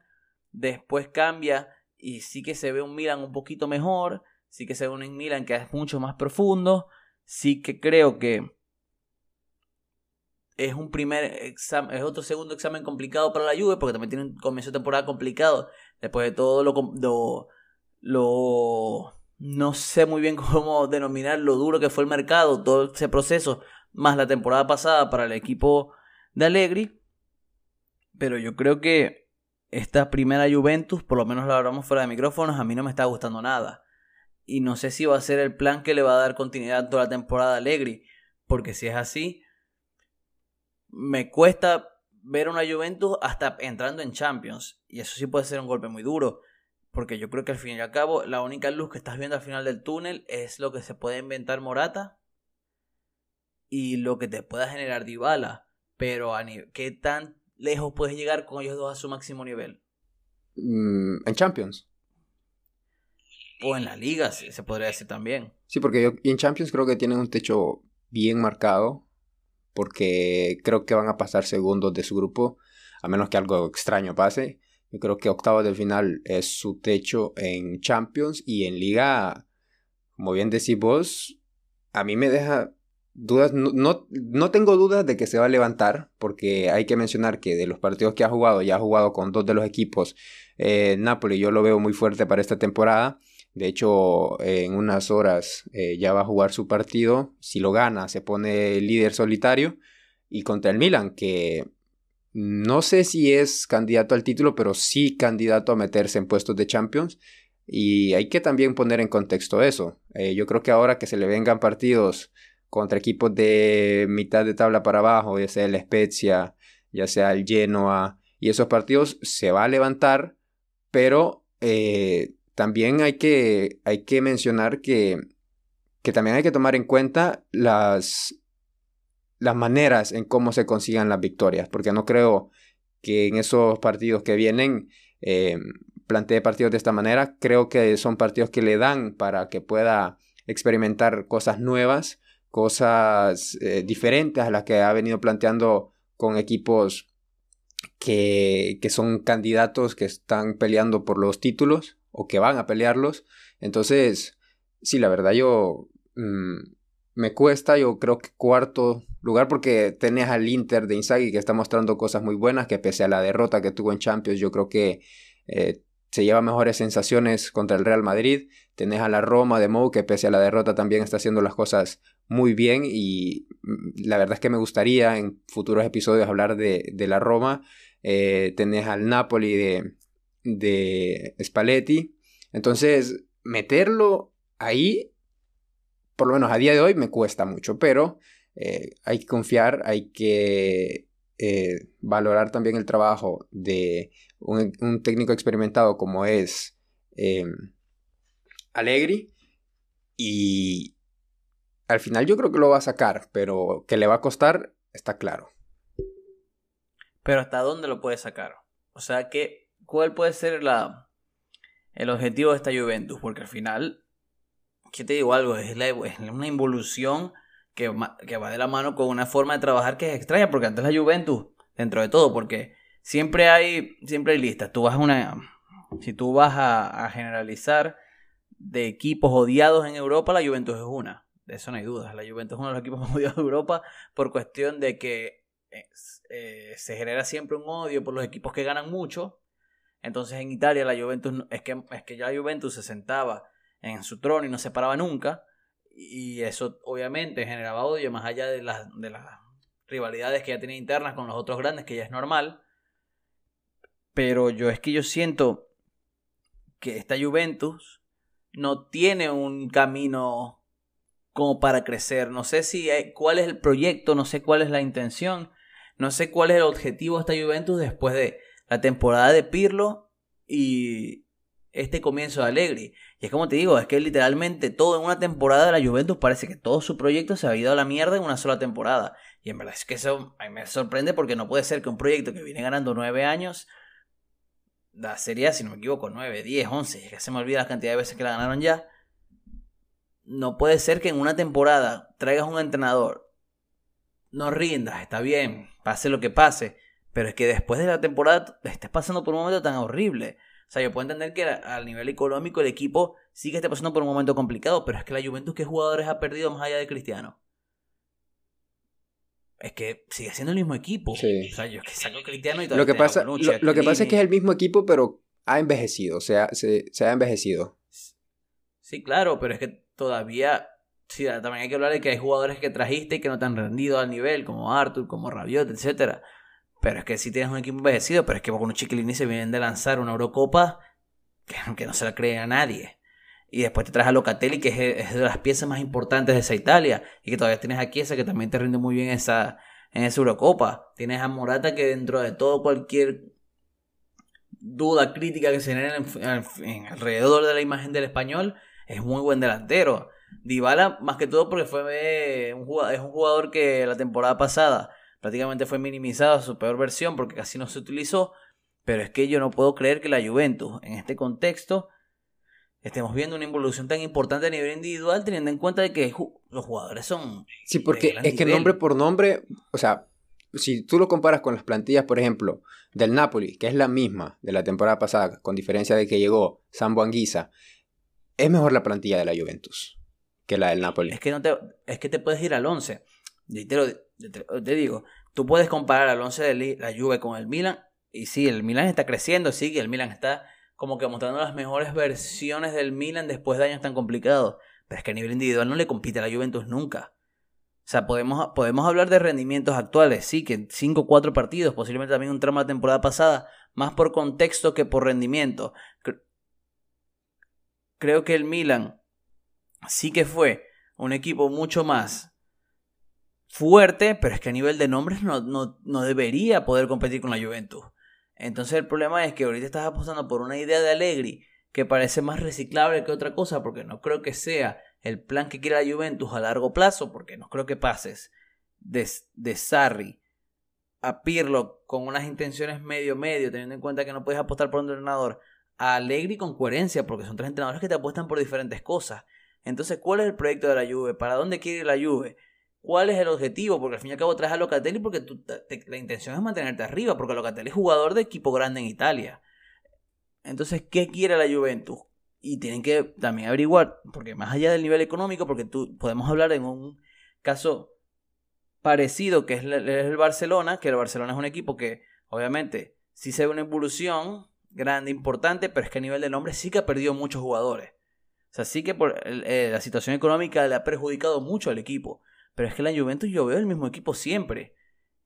Después cambia y sí que se ve un Milan un poquito mejor sí que se ve un Milan que es mucho más profundo, sí que creo que es un primer examen, es otro segundo examen complicado para la Juve, porque también tiene un comienzo de temporada complicado, después de todo lo, lo, no sé muy bien cómo denominar lo duro que fue el mercado, todo ese proceso, más la temporada pasada para el equipo de Allegri, pero yo creo que esta primera Juventus, por lo menos la hablamos fuera de micrófonos, a mí no me está gustando nada y no sé si va a ser el plan que le va a dar continuidad toda la temporada a Allegri, porque si es así, me cuesta ver una Juventus hasta entrando en Champions, y eso sí puede ser un golpe muy duro, porque yo creo que al fin y al cabo la única luz que estás viendo al final del túnel es lo que se puede inventar Morata y lo que te pueda generar Dybala, pero ¿qué tan lejos puedes llegar con ellos dos a su máximo nivel? Mm, en Champions. O en la liga, se podría decir también. Sí, porque yo, en Champions creo que tienen un techo bien marcado. Porque creo que van a pasar segundos de su grupo. A menos que algo extraño pase. Yo creo que octavos del final es su techo en Champions. Y en liga, como bien decís vos, a mí me deja dudas. No, no, tengo dudas de que se va a levantar. Porque hay que mencionar que de los partidos que ha jugado, ya ha jugado con dos de los equipos. Eh, Napoli yo lo veo muy fuerte para esta temporada. De hecho, en unas horas eh, ya va a jugar su partido. Si lo gana, se pone líder solitario. Y contra el Milan, que no sé si es candidato al título, pero sí candidato a meterse en puestos de Champions. Y hay que también poner en contexto eso. Eh, yo creo que ahora que se le vengan partidos contra equipos de mitad de tabla para abajo, ya sea el Spezia, ya sea el Genoa, y esos partidos se va a levantar, pero eh, también hay que, hay que mencionar que, que también hay que tomar en cuenta las, las maneras en cómo se consigan las victorias, porque no creo que en esos partidos que vienen eh, plantee partidos de esta manera. Creo que son partidos que le dan para que pueda experimentar cosas nuevas, cosas eh, diferentes a las que ha venido planteando con equipos que, que, son candidatos que están peleando por los títulos o que van a pelearlos. Entonces, sí, la verdad yo mm, me cuesta, yo creo que cuarto lugar porque tenés al Inter de Inzaghi que está mostrando cosas muy buenas, que pese a la derrota que tuvo en Champions, yo creo que eh, se lleva mejores sensaciones contra el Real Madrid. Tenés a la Roma de Mou, que pese a la derrota también está haciendo las cosas muy bien. Y mm, la verdad es que me gustaría en futuros episodios hablar de, la Roma. Eh, tenés al Napoli de, de Spalletti. Entonces, meterlo ahí, por lo menos a día de hoy, me cuesta mucho. Pero eh, hay que confiar, hay que eh, valorar también el trabajo de un, técnico experimentado como es eh, Allegri y al final yo creo que lo va a sacar, pero que le va a costar está claro. Pero ¿hasta dónde lo puede sacar? O sea, que, ¿cuál puede ser la, el objetivo de esta Juventus? Porque al final, ¿qué te digo algo? Es, una involución que, que va de la mano con una forma de trabajar que es extraña, porque antes la Juventus, dentro de todo, porque siempre hay, siempre hay listas. Tú vas una, si tú vas a, generalizar de equipos odiados en Europa, la Juventus es una. De eso no hay dudas. La Juventus es uno de los equipos más odiados de Europa por cuestión de que eh, se genera siempre un odio por los equipos que ganan mucho. Entonces en Italia la Juventus es que, es que ya la Juventus se sentaba en su trono y no se paraba nunca. Y eso obviamente generaba odio más allá de las, de las rivalidades que ya tenía internas con los otros grandes, que ya es normal. Pero yo es que yo siento que esta Juventus no tiene un camino como para crecer. No sé si hay, cuál es el proyecto, no sé cuál es la intención, no sé cuál es el objetivo de esta Juventus después de la temporada de Pirlo y este comienzo de Allegri. Y es como te digo, es que literalmente todo en una temporada de la Juventus parece que todo su proyecto se ha ido a la mierda en una sola temporada. Y en verdad es que eso a mí me sorprende porque no puede ser que un proyecto que viene ganando nueve años la serie, si no me equivoco, 9, 10, 11, que se me olvida la cantidad de veces que la ganaron ya. No puede ser que en una temporada traigas un entrenador, no rindas, está bien, pase lo que pase, pero es que después de la temporada estés pasando por un momento tan horrible. O sea, yo puedo entender que a nivel económico el equipo sí que esté pasando por un momento complicado, pero es que la Juventus, ¿qué jugadores ha perdido más allá de Cristiano? es que sigue siendo el mismo equipo. Sí. O sea, yo es que saco Cristiano y Lo que pasa, lo, que pasa es que es el mismo equipo, pero ha envejecido, o sea, se, se, ha envejecido. Sí, claro, pero es que todavía, sí, también hay que hablar de que hay jugadores que trajiste y que no te han rendido al nivel, como Arthur, como Rabiot, etcétera. Pero es que sí tienes un equipo envejecido, pero es que con un Chiquilini se vienen de lanzar una Eurocopa que, que no se la cree a nadie. Y después te traes a Locatelli, que es, de las piezas más importantes de esa Italia. Y que todavía tienes a Chiesa, que también te rinde muy bien esa, en esa Eurocopa. Tienes a Morata, que dentro de todo cualquier duda crítica que se genere en, alrededor de la imagen del español, es muy buen delantero. Dybala, más que todo porque fue un jugador, es un jugador que la temporada pasada prácticamente fue minimizado a su peor versión porque casi no se utilizó. Pero es que yo no puedo creer que la Juventus, en este contexto, estemos viendo una involución tan importante a nivel individual, teniendo en cuenta de que los jugadores son... Sí, porque es que nombre por nombre, o sea, si tú lo comparas con las plantillas, por ejemplo, del Napoli, que es la misma de la temporada pasada, con diferencia de que llegó Sambo Anguisa, es mejor la plantilla de la Juventus que la del Napoli. Es que, no te, es que te puedes ir al 11. te, te, digo, tú puedes comparar al 11 de la Juve con el Milan, y sí, el Milan está creciendo, sí, el Milan está como que mostrando las mejores versiones del Milan después de años tan complicados. Pero es que a nivel individual no le compite a la Juventus nunca. O sea, podemos, podemos hablar de rendimientos actuales, sí, que 5 o 4 partidos, posiblemente también un tramo de temporada pasada, más por contexto que por rendimiento. Creo que el Milan sí que fue un equipo mucho más fuerte, pero es que a nivel de nombres no, no, no debería poder competir con la Juventus. Entonces el problema es que ahorita estás apostando por una idea de Allegri que parece más reciclable que otra cosa, porque no creo que sea el plan que quiere la Juventus a largo plazo, porque no creo que pases de, de Sarri a Pirlo con unas intenciones medio medio, teniendo en cuenta que no puedes apostar por un entrenador, a Allegri con coherencia, porque son tres entrenadores que te apuestan por diferentes cosas. Entonces, ¿cuál es el proyecto de la Juve? ¿Para dónde quiere ir la Juve? ¿Cuál es el objetivo? Porque al fin y al cabo traes a Locatelli porque la intención es mantenerte arriba, porque Locatelli es jugador de equipo grande en Italia. Entonces, ¿qué quiere la Juventus? Y tienen que también averiguar, porque más allá del nivel económico, porque tú podemos hablar en un caso parecido que es el Barcelona, que el Barcelona es un equipo que obviamente sí se ve una evolución grande, importante, pero es que a nivel de nombre sí que ha perdido muchos jugadores. O sea, sí que por eh, la situación económica le ha perjudicado mucho al equipo. Pero es que la Juventus yo veo el mismo equipo siempre.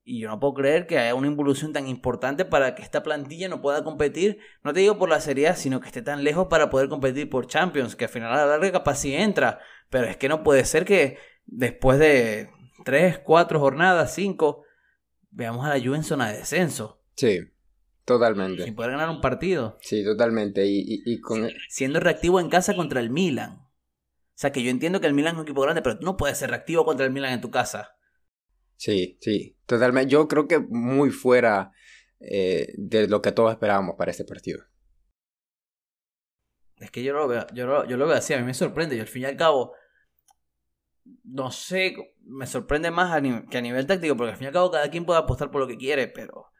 Y yo no puedo creer que haya una involución tan importante para que esta plantilla no pueda competir, no te digo por la Serie sino que esté tan lejos para poder competir por Champions, que al final a la larga capaz sí entra, pero es que no puede ser que después de 3, 4 jornadas, 5, veamos a la Juve en zona de descenso. Sí, totalmente. Sin poder ganar un partido. Sí, totalmente. Y, y, con... Siendo reactivo en casa contra el Milan. O sea, que yo entiendo que el Milan es un equipo grande, pero tú no puedes ser reactivo contra el Milan en tu casa. Sí, sí, totalmente. Yo creo que muy fuera eh, de lo que todos esperábamos para este partido. Es que yo lo veo, yo lo, yo lo veo así, a mí me sorprende. Y al fin y al cabo, no sé, me sorprende más que a nivel táctico, porque al fin y al cabo cada quien puede apostar por lo que quiere, pero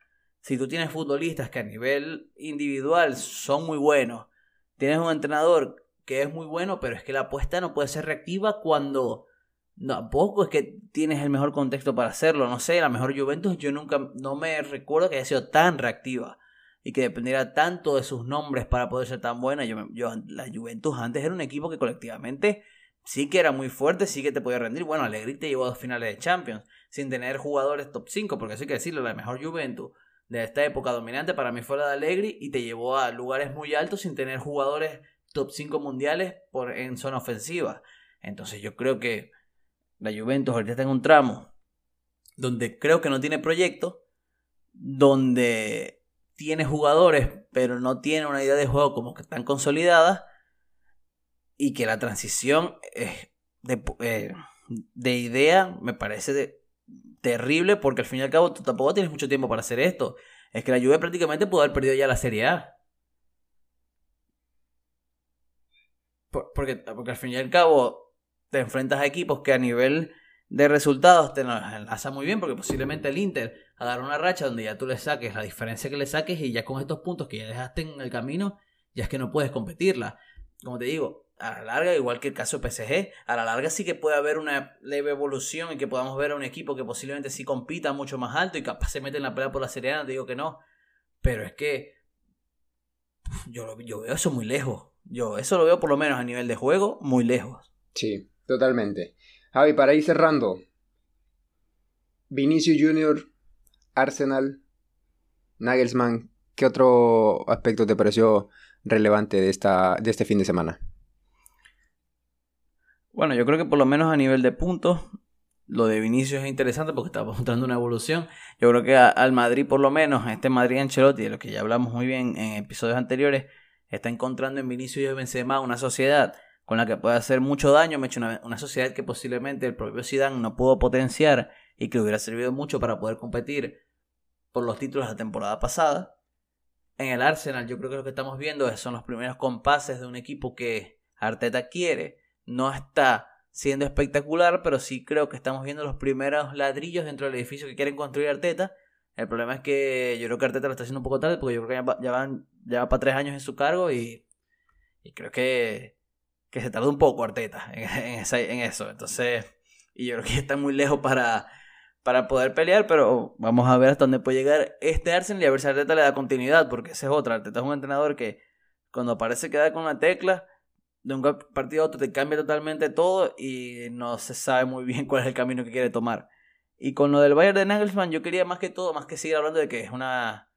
si tú tienes futbolistas que a nivel individual son muy buenos, tienes un entrenador que es muy bueno, pero es que la apuesta no puede ser reactiva cuando tampoco es que tienes el mejor contexto para hacerlo. No sé, la mejor Juventus yo nunca, no me recuerdo que haya sido tan reactiva y que dependiera tanto de sus nombres para poder ser tan buena. Yo, yo, la Juventus antes era un equipo que colectivamente sí que era muy fuerte, sí que te podía rendir. Bueno, Allegri te llevó a dos finales de Champions sin tener jugadores top 5, porque hay que decirlo, la mejor Juventus de esta época dominante para mí fue la de Allegri y te llevó a lugares muy altos sin tener jugadores top 5 mundiales por, en zona ofensiva. Entonces yo creo que la Juventus ahorita está en un tramo donde creo que no tiene proyecto, donde tiene jugadores pero no tiene una idea de juego como que están consolidadas y que la transición de, eh, de, idea me parece terrible porque al fin y al cabo tú tampoco tienes mucho tiempo para hacer esto. Es que la Juve prácticamente pudo haber perdido ya la Serie A. Porque, porque al fin y al cabo te enfrentas a equipos que a nivel de resultados te enlaza muy bien porque posiblemente el Inter a una racha donde ya tú le saques la diferencia que le saques y ya con estos puntos que ya dejaste en el camino ya es que no puedes competirla. Como te digo, a la larga, igual que el caso PSG, a la larga sí que puede haber una leve evolución y que podamos ver a un equipo que posiblemente sí compita mucho más alto y capaz se mete en la pelea por la Serie te digo que no, pero es que yo, yo veo eso muy lejos. Yo eso lo veo por lo menos a nivel de juego muy lejos. Sí, totalmente. Javi, para ir cerrando, Vinicius Junior, Arsenal, Nagelsmann, ¿qué otro aspecto te pareció relevante de, esta, de este fin de semana? Bueno, yo creo que por lo menos a nivel de puntos, lo de Vinicius es interesante porque está mostrando una evolución. Yo creo que al Madrid, por lo menos, este Madrid Ancelotti, de lo que ya hablamos muy bien en episodios anteriores, está encontrando en Vinicius y Benzema una sociedad con la que puede hacer mucho daño. Me una, una sociedad que posiblemente el propio Zidane no pudo potenciar y que hubiera servido mucho para poder competir por los títulos de la temporada pasada. En el Arsenal, yo creo que lo que estamos viendo son los primeros compases de un equipo que Arteta quiere no está siendo espectacular, pero sí creo que estamos viendo los primeros ladrillos dentro del edificio que quieren construir Arteta. El problema es que yo creo que Arteta lo está haciendo un poco tarde porque yo creo que ya, van, ya va para tres años en su cargo y, creo que, que se tarda un poco Arteta en, en, eso. Entonces, y yo creo que está muy lejos para, para poder pelear, pero vamos a ver hasta dónde puede llegar este Arsenal y a ver si Arteta le da continuidad, porque ese es otra. Arteta es un entrenador que cuando parece que da con la tecla de un partido a otro te cambia totalmente todo y no se sabe muy bien cuál es el camino que quiere tomar. Y con lo del Bayern de Nagelsmann, yo quería más que todo, más que seguir hablando de que es una,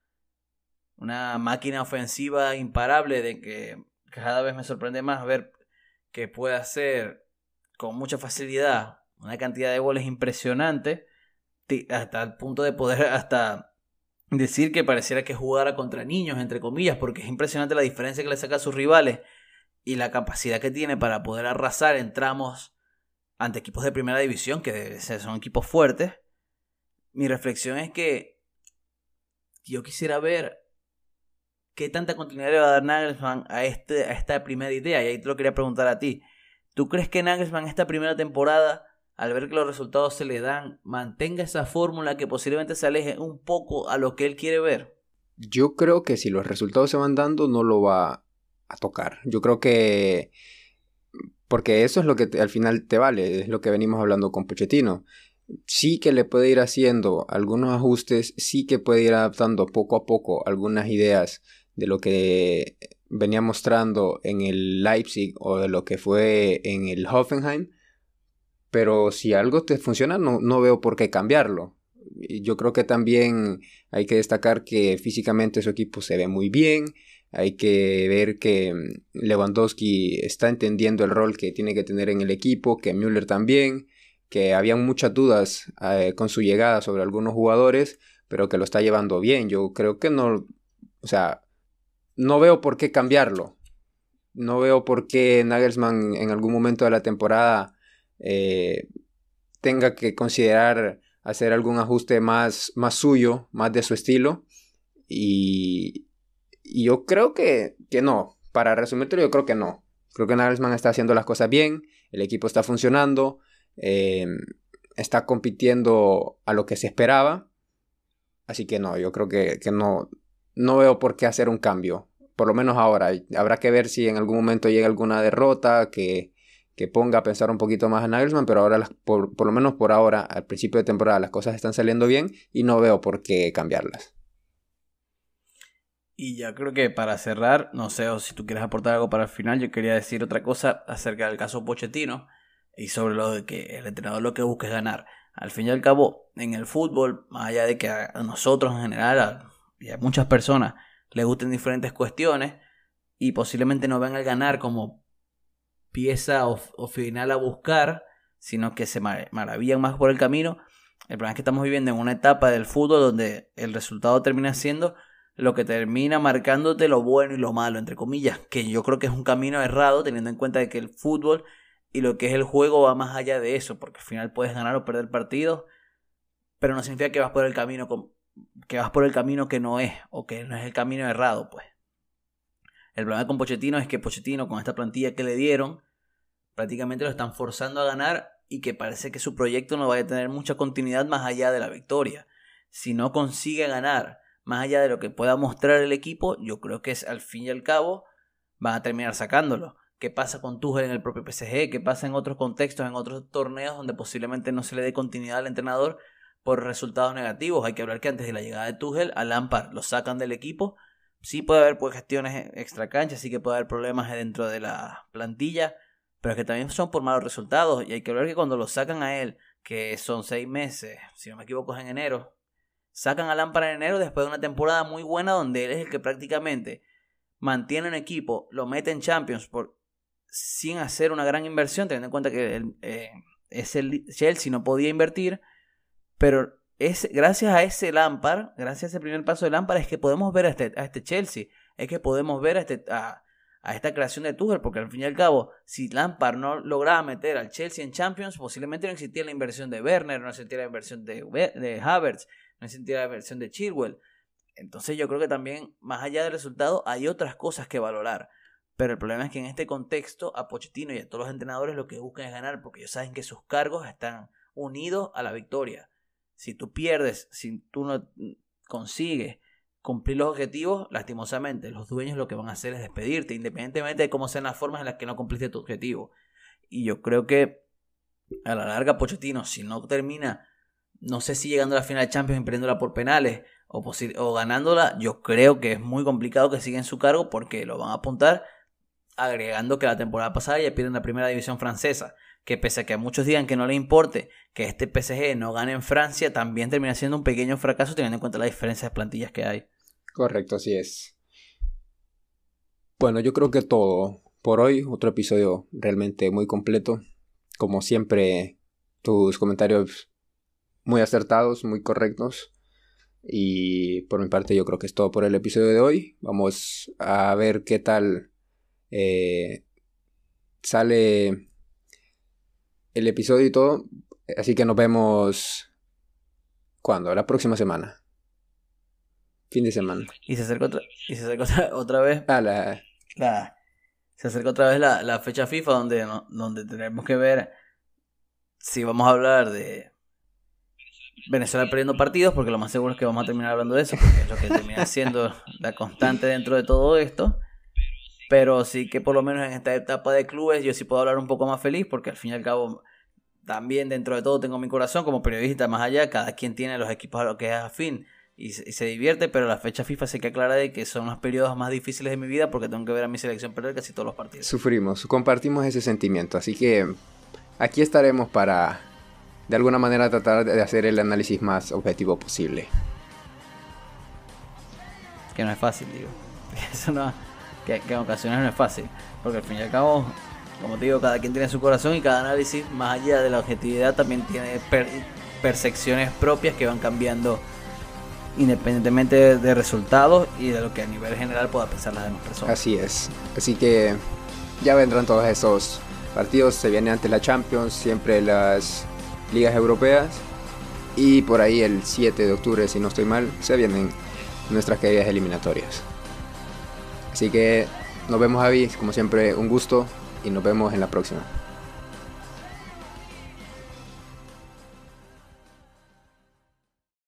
una máquina ofensiva imparable, de que cada vez me sorprende más ver que puede hacer con mucha facilidad una cantidad de goles impresionante, hasta el punto de poder hasta decir que pareciera que jugara contra niños, entre comillas, porque es impresionante la diferencia que le saca a sus rivales y la capacidad que tiene para poder arrasar en tramos ante equipos de primera división, que son equipos fuertes. Mi reflexión es que yo quisiera ver qué tanta continuidad le va a dar Nagelsmann a, este, a esta primera idea. Y ahí te lo quería preguntar a ti. ¿Tú crees que Nagelsmann esta primera temporada, al ver que los resultados se le dan, mantenga esa fórmula que posiblemente se aleje un poco a lo que él quiere ver? Yo creo que si los resultados se van dando, no lo va a tocar. Yo creo que... Porque eso es lo que al final te vale, es lo que venimos hablando con Pochettino. Sí que le puede ir haciendo algunos ajustes, sí que puede ir adaptando poco a poco algunas ideas de lo que venía mostrando en el Leipzig o de lo que fue en el Hoffenheim. Pero si algo te funciona, no, no veo por qué cambiarlo. Yo creo que también hay que destacar que físicamente su equipo se ve muy bien, hay que ver que mm, Lewandowski está entendiendo el rol que tiene que tener en el equipo, que Müller también, que habían muchas dudas eh, con su llegada sobre algunos jugadores, pero que lo está llevando bien. Yo creo que no, o sea, no veo por qué cambiarlo. No veo por qué Nagelsmann en algún momento de la temporada eh, tenga que considerar hacer algún ajuste más, más suyo, más de su estilo. Y, y yo creo que, que no. Para resumirte, yo creo que no. Creo que Nagelsmann está haciendo las cosas bien, el equipo está funcionando, eh, está compitiendo a lo que se esperaba. Así que no, yo creo que, que, no, no veo por qué hacer un cambio. Por lo menos ahora. Habrá que ver si en algún momento llega alguna derrota que, que ponga a pensar un poquito más a Nagelsmann, pero ahora, por, por lo menos por ahora, al principio de temporada, las cosas están saliendo bien y no veo por qué cambiarlas. Y ya creo que para cerrar, no sé o si tú quieres aportar algo para el final, yo quería decir otra cosa acerca del caso Pochettino y sobre lo de que el entrenador lo que busca es ganar. Al fin y al cabo, en el fútbol, más allá de que a nosotros en general y a muchas personas les gusten diferentes cuestiones y posiblemente no ven el ganar como pieza o, o final a buscar, sino que se maravillan más por el camino. El problema es que estamos viviendo en una etapa del fútbol donde el resultado termina siendo lo que termina marcándote lo bueno y lo malo, entre comillas, que yo creo que es un camino errado teniendo en cuenta de que el fútbol y lo que es el juego va más allá de eso, porque al final puedes ganar o perder partidos, pero no significa que vas por el camino que vas por el camino que no es o que no es el camino errado, pues. El problema con Pochettino es que Pochettino con esta plantilla que le dieron prácticamente lo están forzando a ganar y que parece que su proyecto no va a tener mucha continuidad más allá de la victoria. Si no consigue ganar más allá de lo que pueda mostrar el equipo, yo creo que es al fin y al cabo van a terminar sacándolo. ¿Qué pasa con Tuchel en el propio PSG? ¿Qué pasa en otros contextos, en otros torneos donde posiblemente no se le dé continuidad al entrenador por resultados negativos? Hay que hablar que antes de la llegada de Tuchel, a Lampard lo sacan del equipo. Sí puede haber pues, gestiones extra cancha, sí que puede haber problemas dentro de la plantilla, pero que también son por malos resultados. Y hay que hablar que cuando lo sacan a él, que son seis meses, si no me equivoco es en enero, Sacan a Lampard en enero después de una temporada muy buena donde él es el que prácticamente mantiene un equipo, lo mete en Champions por, sin hacer una gran inversión, teniendo en cuenta que eh, el Chelsea no podía invertir, pero es, gracias a ese Lampard, gracias a ese primer paso de Lampard es que podemos ver a este, a este Chelsea, es que podemos ver a, este, a, esta creación de Tuchel, porque al fin y al cabo, si Lampard no lograba meter al Chelsea en Champions, posiblemente no existía la inversión de Werner, no existía la inversión de, de Havertz, no sentía la versión de Chilwell. Entonces yo creo que también, más allá del resultado, hay otras cosas que valorar. Pero el problema es que en este contexto, a Pochettino y a todos los entrenadores lo que buscan es ganar, porque ellos saben que sus cargos están unidos a la victoria. Si tú pierdes, si tú no consigues cumplir los objetivos, lastimosamente, los dueños lo que van a hacer es despedirte, independientemente de cómo sean las formas en las que no cumpliste tu objetivo. Y yo creo que a la larga, Pochettino, si no termina no sé si llegando a la final de Champions y por penales o, ganándola, yo creo que es muy complicado que siga en su cargo porque lo van a apuntar agregando que la temporada pasada ya pierden la primera división francesa, que pese a que a muchos digan que no le importe que este PSG no gane en Francia, también termina siendo un pequeño fracaso teniendo en cuenta la diferencia de plantillas que hay. Correcto, así es. Bueno, yo creo que todo por hoy, otro episodio realmente muy completo. Como siempre, tus comentarios muy acertados, muy correctos. Y por mi parte yo creo que es todo por el episodio de hoy. Vamos a ver qué tal eh, sale el episodio y todo. Así que nos vemos cuando, la próxima semana. Fin de semana. Y se acerca otra, y se acerca otra, otra vez Ah, la, la, se acerca otra vez la, la fecha FIFA donde, no- donde tenemos que ver si vamos a hablar de Venezuela perdiendo partidos, porque lo más seguro es que vamos a terminar hablando de eso, porque es lo que termina siendo la constante dentro de todo esto. Pero sí que por lo menos en esta etapa de clubes yo sí puedo hablar un poco más feliz, porque al fin y al cabo también dentro de todo tengo mi corazón como periodista más allá, cada quien tiene los equipos a lo que es afín y se, se divierte, pero la fecha FIFA sí que aclara de que son los periodos más difíciles de mi vida porque tengo que ver a mi selección perder casi todos los partidos. sufrimos, compartimos ese sentimiento. Así que aquí estaremos para de alguna manera tratar de hacer el análisis más objetivo posible. Que no es fácil, digo. Eso no, que, que en ocasiones no es fácil. Porque al fin y al cabo, como te digo, cada quien tiene su corazón y cada análisis, más allá de la objetividad, también tiene per- percepciones propias que van cambiando independientemente de, de resultados y de lo que a nivel general pueda pensar las demás personas. Así es. Así que ya vendrán todos esos partidos. Se viene ante la Champions, siempre las ligas europeas. Y por ahí el 7 de octubre, si no estoy mal, se vienen nuestras queridas eliminatorias. Así que nos vemos, Javi. Como siempre, un gusto. Y nos vemos en la próxima.